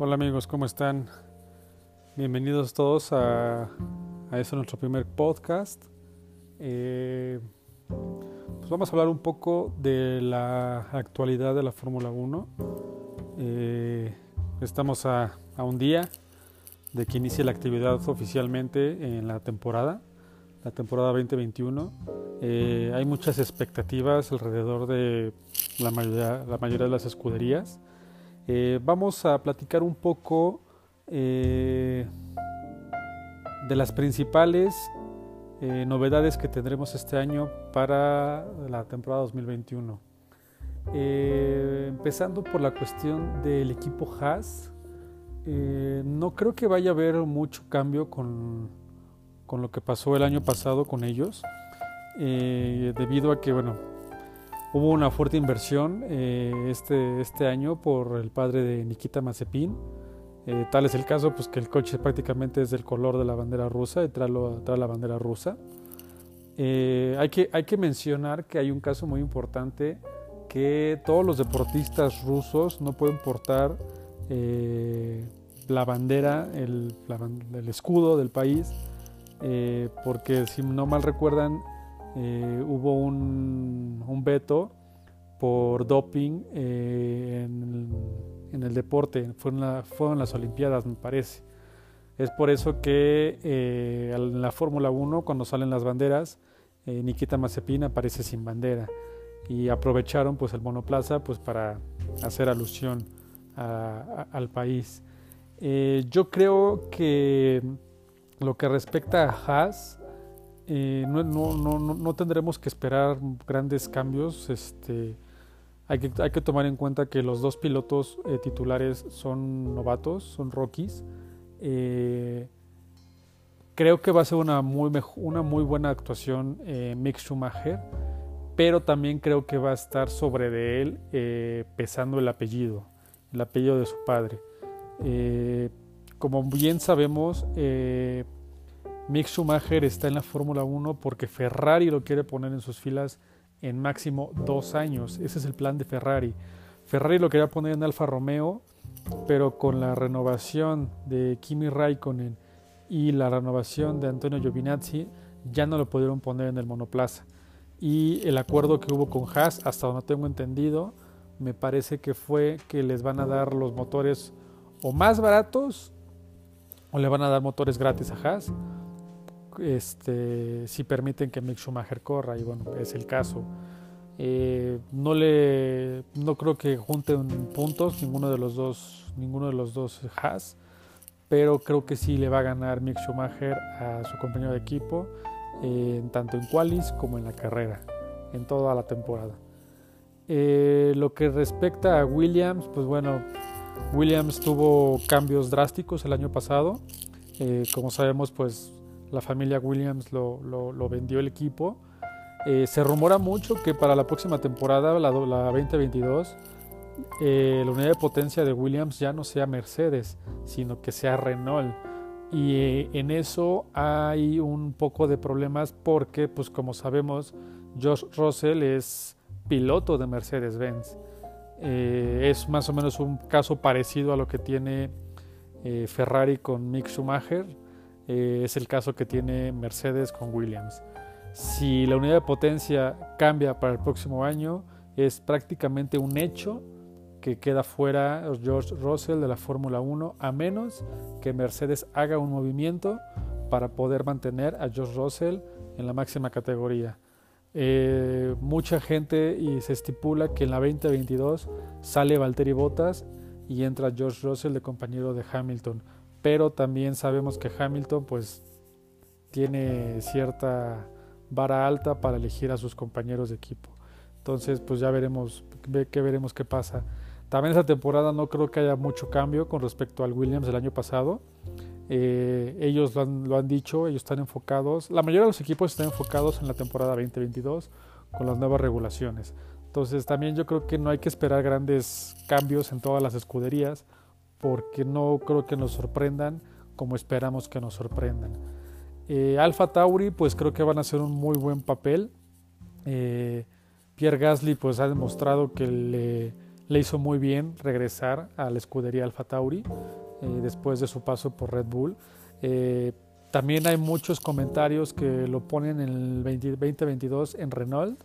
Hola amigos, ¿cómo están? Bienvenidos todos a, a este nuestro primer podcast. Eh, pues vamos a hablar un poco de la actualidad de la Fórmula 1. Eh, estamos a, a, un día de que inicie la actividad oficialmente en la temporada, la temporada 2021. Eh, hay muchas expectativas alrededor de la mayoría, la mayoría de las escuderías. Eh, vamos a platicar un poco eh, de las principales eh, novedades que tendremos este año para la temporada 2021. empezando por la cuestión del equipo Haas, no creo que vaya a haber mucho cambio con, con lo que pasó el año pasado con ellos, debido a que, bueno, Hubo una fuerte inversión eh, este, este año por el padre de Nikita Mazepin. Eh, tal es el caso pues, que el coche prácticamente es del color de la bandera rusa y trae, la bandera rusa. Eh, hay, que, hay que mencionar que hay un caso muy importante que todos los deportistas rusos no pueden portar la bandera, el, el, escudo del país, porque si no mal recuerdan, eh, hubo un, un, veto por doping eh, en, el deporte, fueron, la, fueron, las Olimpiadas me parece. Es por eso que eh, en la Fórmula 1 cuando salen las banderas, Nikita Mazepin aparece sin bandera y aprovecharon pues el monoplaza pues para hacer alusión al país. yo creo que lo que respecta a Haas, eh, no, no, no, no, tendremos que esperar grandes cambios. Este, hay, que, hay que tomar en cuenta que los dos pilotos eh, titulares son novatos, son rookies. Eh, creo que va a ser una muy, una muy buena actuación Mick Schumacher, pero también creo que va a estar sobre de él pesando el apellido, el apellido de su padre. como bien sabemos, Mick Schumacher está en la Fórmula 1 porque Ferrari lo quiere poner en sus filas en máximo dos años. Ese es el plan de Ferrari. Ferrari lo quería poner en Alfa Romeo, pero con la renovación de Kimi Raikkonen y la renovación de Antonio Giovinazzi ya no lo pudieron poner en el monoplaza. Y el acuerdo que hubo con Haas, hasta donde tengo entendido, me parece que fue que les van a dar los motores o más baratos o le van a dar motores gratis a Haas este, si permiten que Mick Schumacher corra, y bueno, es el caso. Eh, no le no creo que junten puntos ninguno de los dos ninguno de los dos Haas pero creo que sí le va a ganar Mick Schumacher a su compañero de equipo eh, tanto en qualis como en la carrera en toda la temporada eh, lo que respecta a Williams pues bueno Williams tuvo cambios drásticos el año pasado como sabemos pues la familia Williams lo, vendió el equipo. Eh, se rumora mucho que para la próxima temporada, la, la 2022, eh, la unidad de potencia de Williams ya no sea Mercedes, sino que sea Renault. Y eh, en eso hay un poco de problemas porque, pues como sabemos, Josh Russell es piloto de Mercedes-Benz. es más o menos un caso parecido a lo que tiene Ferrari con Mick Schumacher eh, es el caso que tiene Mercedes con Williams. Si la unidad de potencia cambia para el próximo año, es prácticamente un hecho que queda fuera George Russell de la Fórmula 1, a menos que Mercedes haga un movimiento para poder mantener a George Russell en la máxima categoría. Eh, mucha gente y se estipula que en la 2022 sale Valtteri Bottas y entra George Russell de compañero de Hamilton pero también sabemos que Hamilton pues tiene cierta vara alta para elegir a sus compañeros de equipo. Entonces pues ya veremos qué veremos qué pasa. También esta temporada no creo que haya mucho cambio con respecto al Williams del año pasado. Eh, ellos lo han, lo han, dicho, ellos están enfocados, la mayoría de los equipos están enfocados en la temporada 2022 con las nuevas regulaciones. Entonces también yo creo que no hay que esperar grandes cambios en todas las escuderías porque no creo que nos sorprendan como esperamos que nos sorprendan. Eh, Alfa Tauri, pues creo que van a hacer un muy buen papel. Eh, Pierre Gasly, pues ha demostrado que le, hizo muy bien regresar a la escudería Alfa Tauri eh, después de su paso por Red Bull. Eh, también hay muchos comentarios que lo ponen en el 2022 en Renault,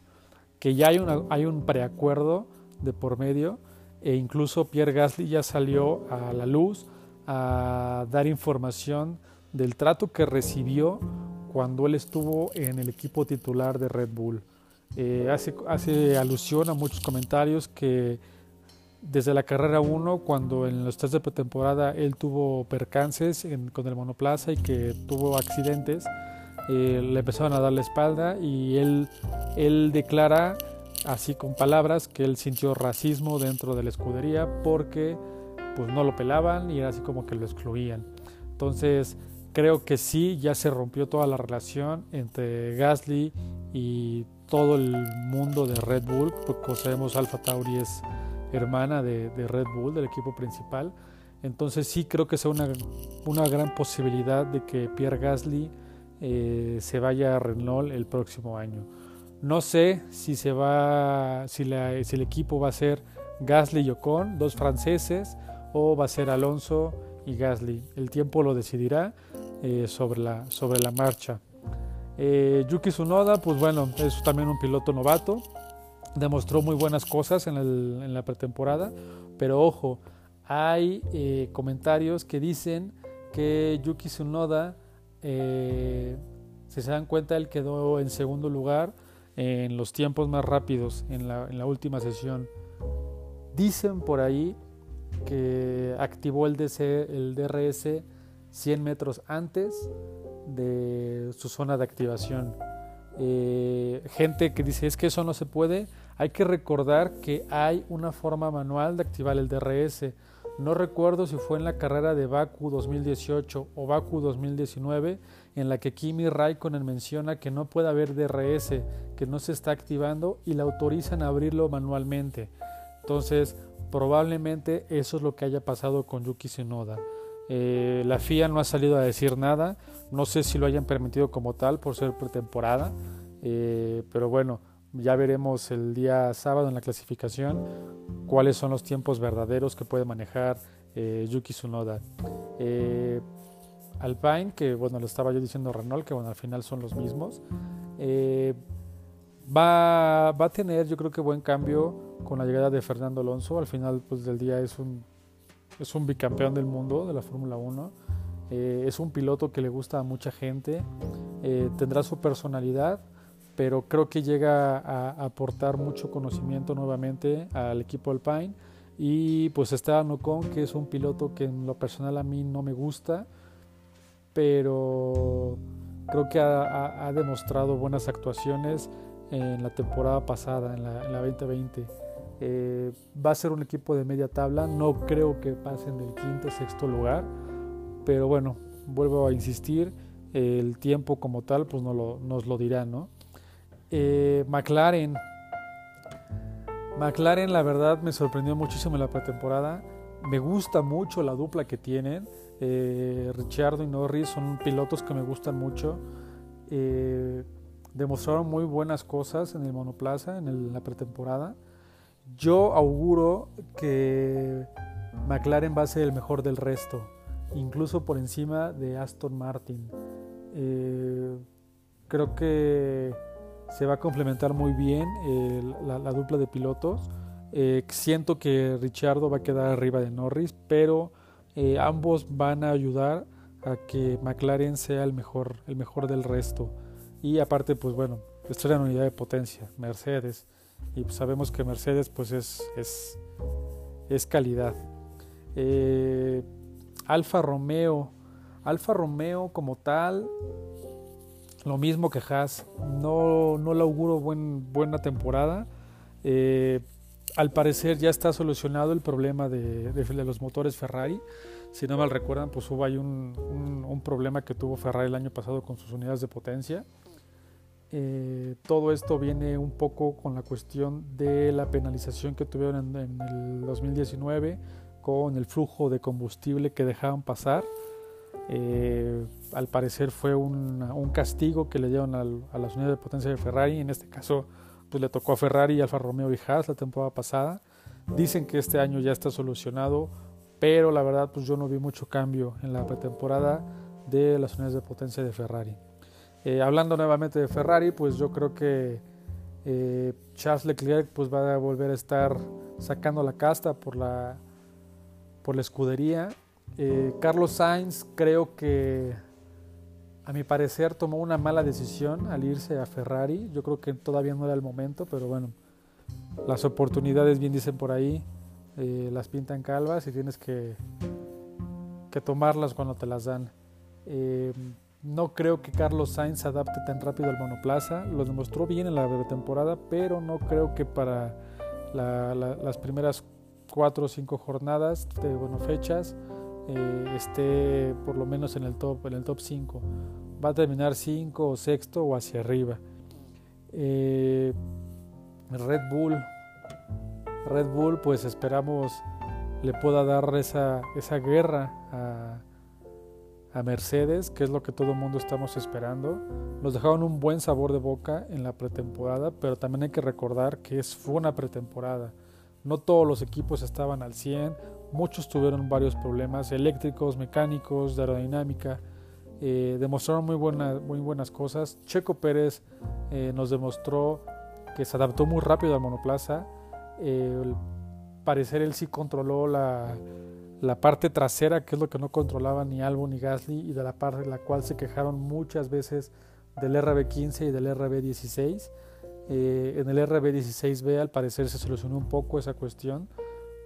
que ya hay, una, hay un preacuerdo de por medio e incluso Pierre Gasly ya salió a la luz a dar información del trato que recibió cuando él estuvo en el equipo titular de Red Bull. Eh, hace, hace alusión a muchos comentarios que desde la carrera 1, cuando en los test de pretemporada él tuvo percances con el monoplaza y que tuvo accidentes, eh, le empezaron a dar la espalda y él, él declara así con palabras que él sintió racismo dentro de la escudería porque pues no lo pelaban y era así como que lo excluían. Entonces creo que sí, ya se rompió toda la relación entre Gasly y todo el mundo de Red Bull, porque sabemos Alfa Tauri es hermana de, Red Bull, del equipo principal. Entonces sí creo que sea una, una gran posibilidad de que Pierre Gasly eh, se vaya a Renault el próximo año. No sé si se va, si, si el equipo va a ser Gasly y Ocon, dos franceses, o va a ser Alonso y Gasly. El tiempo lo decidirá eh, sobre, la, sobre la marcha. Eh, Yuki Tsunoda, pues bueno, es también un piloto novato demostró muy buenas cosas en, la pretemporada, pero ojo, hay eh, comentarios que dicen que Yuki Tsunoda, si se dan cuenta, él quedó en segundo lugar en los tiempos más rápidos en la, última sesión. Dicen por ahí que activó el, DRS 100 metros antes de su zona de activación. Eh, gente que dice es que eso no se puede, hay que recordar que hay una forma manual de activar el DRS. No recuerdo si fue en la carrera de Baku 2018 o Baku 2019 en la que Kimi Raikkonen menciona que no puede haber DRS, que no se está activando y le autorizan a abrirlo manualmente. Entonces, probablemente eso es lo que haya pasado con Yuki Tsunoda. Eh, la FIA no ha salido a decir nada, no sé si lo hayan permitido como tal por ser pretemporada, eh, pero bueno, ya veremos el día sábado en la clasificación cuáles son los tiempos verdaderos que puede manejar eh, Yuki Tsunoda. Eh, Alpine, que bueno, lo estaba yo diciendo Renault, que bueno, al final son los mismos. Eh, va, va, a tener, yo creo que buen cambio con la llegada de Fernando Alonso. Al final pues, del día es un, es un bicampeón del mundo de la Fórmula 1. es un piloto que le gusta a mucha gente. tendrá su personalidad pero creo que llega a aportar mucho conocimiento nuevamente al equipo Alpine. Y pues está Ocon, que es un piloto que en lo personal a mí no me gusta, pero creo que ha, demostrado buenas actuaciones en la temporada pasada, en la, 2020. Eh, va a ser un equipo de media tabla, no creo que pasen del quinto sexto lugar, pero bueno, vuelvo a insistir, el tiempo como tal pues no lo, nos lo dirá, ¿no? Eh, McLaren. McLaren, la verdad, me sorprendió muchísimo en la pretemporada. Me gusta mucho la dupla que tienen. Eh, Richardo y Norris son pilotos que me gustan mucho. Eh, demostraron muy buenas cosas en el monoplaza, en la pretemporada. Yo auguro que McLaren va a ser el mejor del resto, incluso por encima de Aston Martin. creo que se va a complementar muy bien la, dupla de pilotos. Eh, siento que Richardo va a quedar arriba de Norris, pero eh, ambos van a ayudar a que McLaren sea el mejor, el mejor del resto. Y aparte, pues bueno, esto es la unidad de potencia, Mercedes. Y pues sabemos que Mercedes pues es, es, es calidad. Eh, Alfa Romeo. Alfa Romeo como tal lo mismo que Haas, no, no le auguro buen, buena temporada. Eh, al parecer ya está solucionado el problema de, los motores Ferrari. Si no mal recuerdan, pues hubo ahí un, un, problema que tuvo Ferrari el año pasado con sus unidades de potencia. Eh, todo esto viene un poco con la cuestión de la penalización que tuvieron en, en el 2019 con el flujo de combustible que dejaban pasar. Eh, al parecer fue un, castigo que le dieron a las unidades de potencia de Ferrari. En este caso, pues le tocó a Ferrari, Alfa Romeo y Haas la temporada pasada. Dicen que este año ya está solucionado, pero la verdad pues yo no vi mucho cambio en la pretemporada de las unidades de potencia de Ferrari. Eh, hablando nuevamente de Ferrari, pues yo creo que eh, Charles Leclerc pues va a volver a estar sacando la casta por la, por la escudería. Eh, Carlos Sainz creo que a mi parecer tomó una mala decisión al irse a Ferrari. Yo creo que todavía no era el momento, pero bueno, las oportunidades, bien dicen por ahí, eh, las pintan calvas y tienes que, que tomarlas cuando te las dan. Eh, no creo que Carlos Sainz se adapte tan rápido al monoplaza. Lo demostró bien en la temporada, pero no creo que para las primeras cuatro o cinco jornadas de fechas eh, esté por lo menos en el top en el top 5 va a terminar 5 o sexto o hacia arriba eh, Red Bull Red Bull pues esperamos le pueda dar esa, esa guerra a, a Mercedes, que es lo que todo el mundo estamos esperando. Nos dejaron un buen sabor de boca en la pretemporada, pero también hay que recordar que es, fue una pretemporada. No todos los equipos estaban al 100, muchos tuvieron varios problemas eléctricos, mecánicos, de aerodinámica. Eh, demostraron muy, muy buenas cosas. Checo Pérez eh, nos demostró que se adaptó muy rápido al monoplaza. Eh, al parecer él sí controló la, la, parte trasera, que es lo que no controlaba ni Albon ni Gasly, y de la parte de la cual se quejaron muchas veces del RB15 y del RB16. Eh, en el RB16B al parecer se solucionó un poco esa cuestión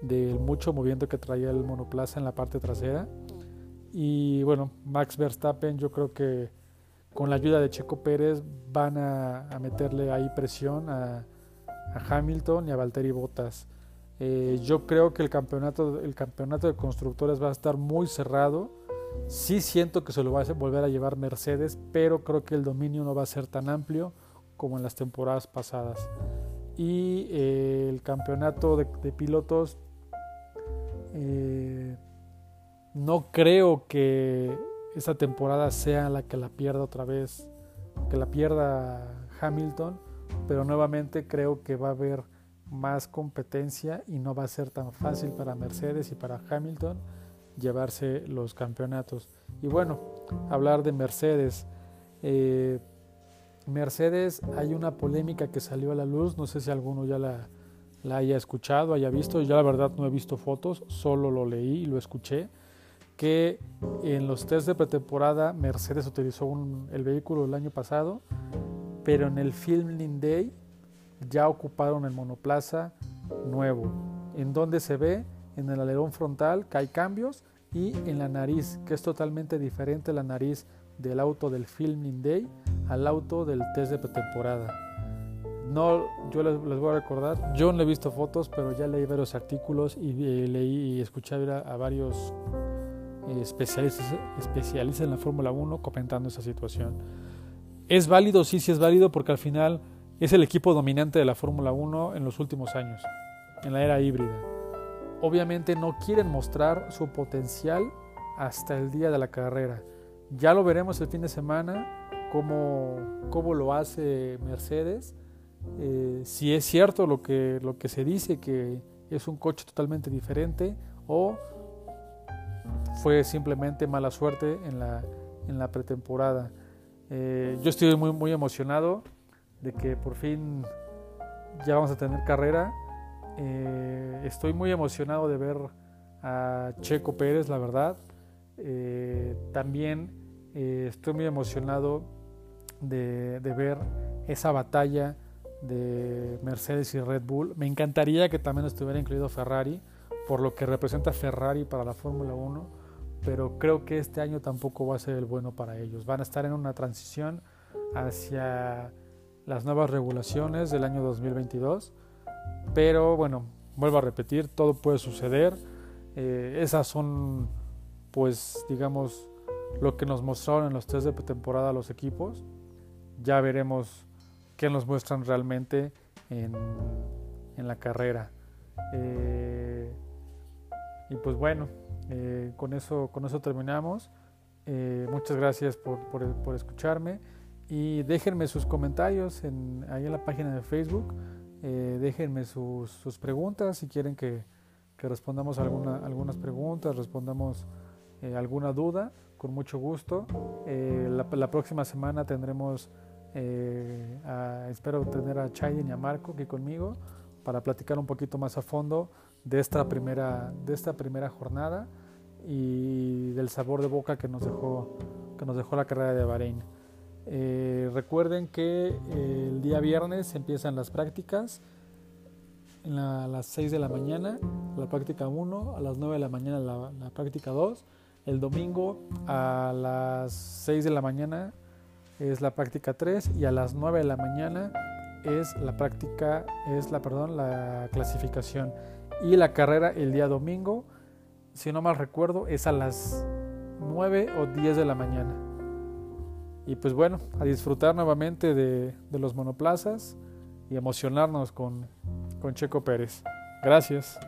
del mucho movimiento que traía el monoplaza en la parte trasera. Y bueno, Max Verstappen yo creo que con la ayuda de Checo Pérez van a, meterle ahí presión a, Hamilton y a Valtteri Bottas. Eh, yo creo que el campeonato, el campeonato de constructores va a estar muy cerrado. Sí siento que se lo va a volver a llevar Mercedes, pero creo que el dominio no va a ser tan amplio como en las temporadas pasadas. Y eh, el campeonato de, pilotos, eh, no creo que esta temporada sea la que la pierda otra vez, que la pierda Hamilton, pero nuevamente creo que va a haber más competencia y no va a ser tan fácil para Mercedes y para Hamilton llevarse los campeonatos. Y bueno, hablar de Mercedes. Eh, Mercedes hay una polémica que salió a la luz, no sé si alguno ya la, haya escuchado, haya visto, yo la verdad no he visto fotos, solo lo leí y lo escuché, que en los test de pretemporada Mercedes utilizó el vehículo el año pasado, pero en el Filming Day ya ocuparon el monoplaza nuevo, en donde se ve en el alerón frontal que hay cambios y en la nariz, que es totalmente diferente la nariz del auto del Filming Day al auto del test de pretemporada. No, yo les, voy a recordar, yo no he visto fotos, pero ya leí varios artículos y leí y escuché a, varios eh, especialistas, especialistas en la Fórmula 1 comentando esa situación. ¿Es válido? Sí, sí es válido porque al final es el equipo dominante de la Fórmula 1 en los últimos años, en la era híbrida. Obviamente no quieren mostrar su potencial hasta el día de la carrera. Ya lo veremos el fin de semana cómo, cómo lo hace Mercedes, eh, si es cierto lo que, lo que se dice, que es un coche totalmente diferente o fue simplemente mala suerte en la, en la pretemporada. Eh, yo estoy muy, muy emocionado de que por fin ya vamos a tener carrera. Eh, estoy muy emocionado de ver a Checo Pérez, la verdad. también estoy muy emocionado de, ver esa batalla de Mercedes y Red Bull. Me encantaría que también estuviera incluido Ferrari, por lo que representa Ferrari para la Fórmula 1, pero creo que este año tampoco va a ser el bueno para ellos. Van a estar en una transición hacia las nuevas regulaciones del año 2022, pero bueno, vuelvo a repetir, todo puede suceder. Eh, esas son, pues, digamos, lo que nos mostraron en los test de pretemporada los equipos ya veremos qué nos muestran realmente en, la carrera. Eh, y pues bueno, eh, con, eso, con eso terminamos. Eh, muchas gracias por, escucharme y déjenme sus comentarios en, ahí en la página de Facebook. Eh, déjenme sus, sus, preguntas si quieren que, que respondamos alguna, algunas preguntas, respondamos eh, alguna duda, con mucho gusto. Eh, la, la, próxima semana tendremos, a, espero tener a Chayen y a Marco aquí conmigo para platicar un poquito más a fondo de esta primera, de esta primera jornada y del sabor de boca que nos dejó, que nos dejó la carrera de Bahrein. Eh, recuerden que eh, el día viernes empiezan las prácticas a las 6 de la mañana, la práctica 1, a las 9 de la mañana la, la, práctica 2, el domingo a las 6 de la mañana es la práctica 3 y a las 9 de la mañana es la práctica, es la, perdón, la clasificación y la carrera el día domingo, si no mal recuerdo, es a las 9 o 10 de la mañana. Y pues bueno, a disfrutar nuevamente de, de los monoplazas y emocionarnos con, con Checo Pérez. Gracias.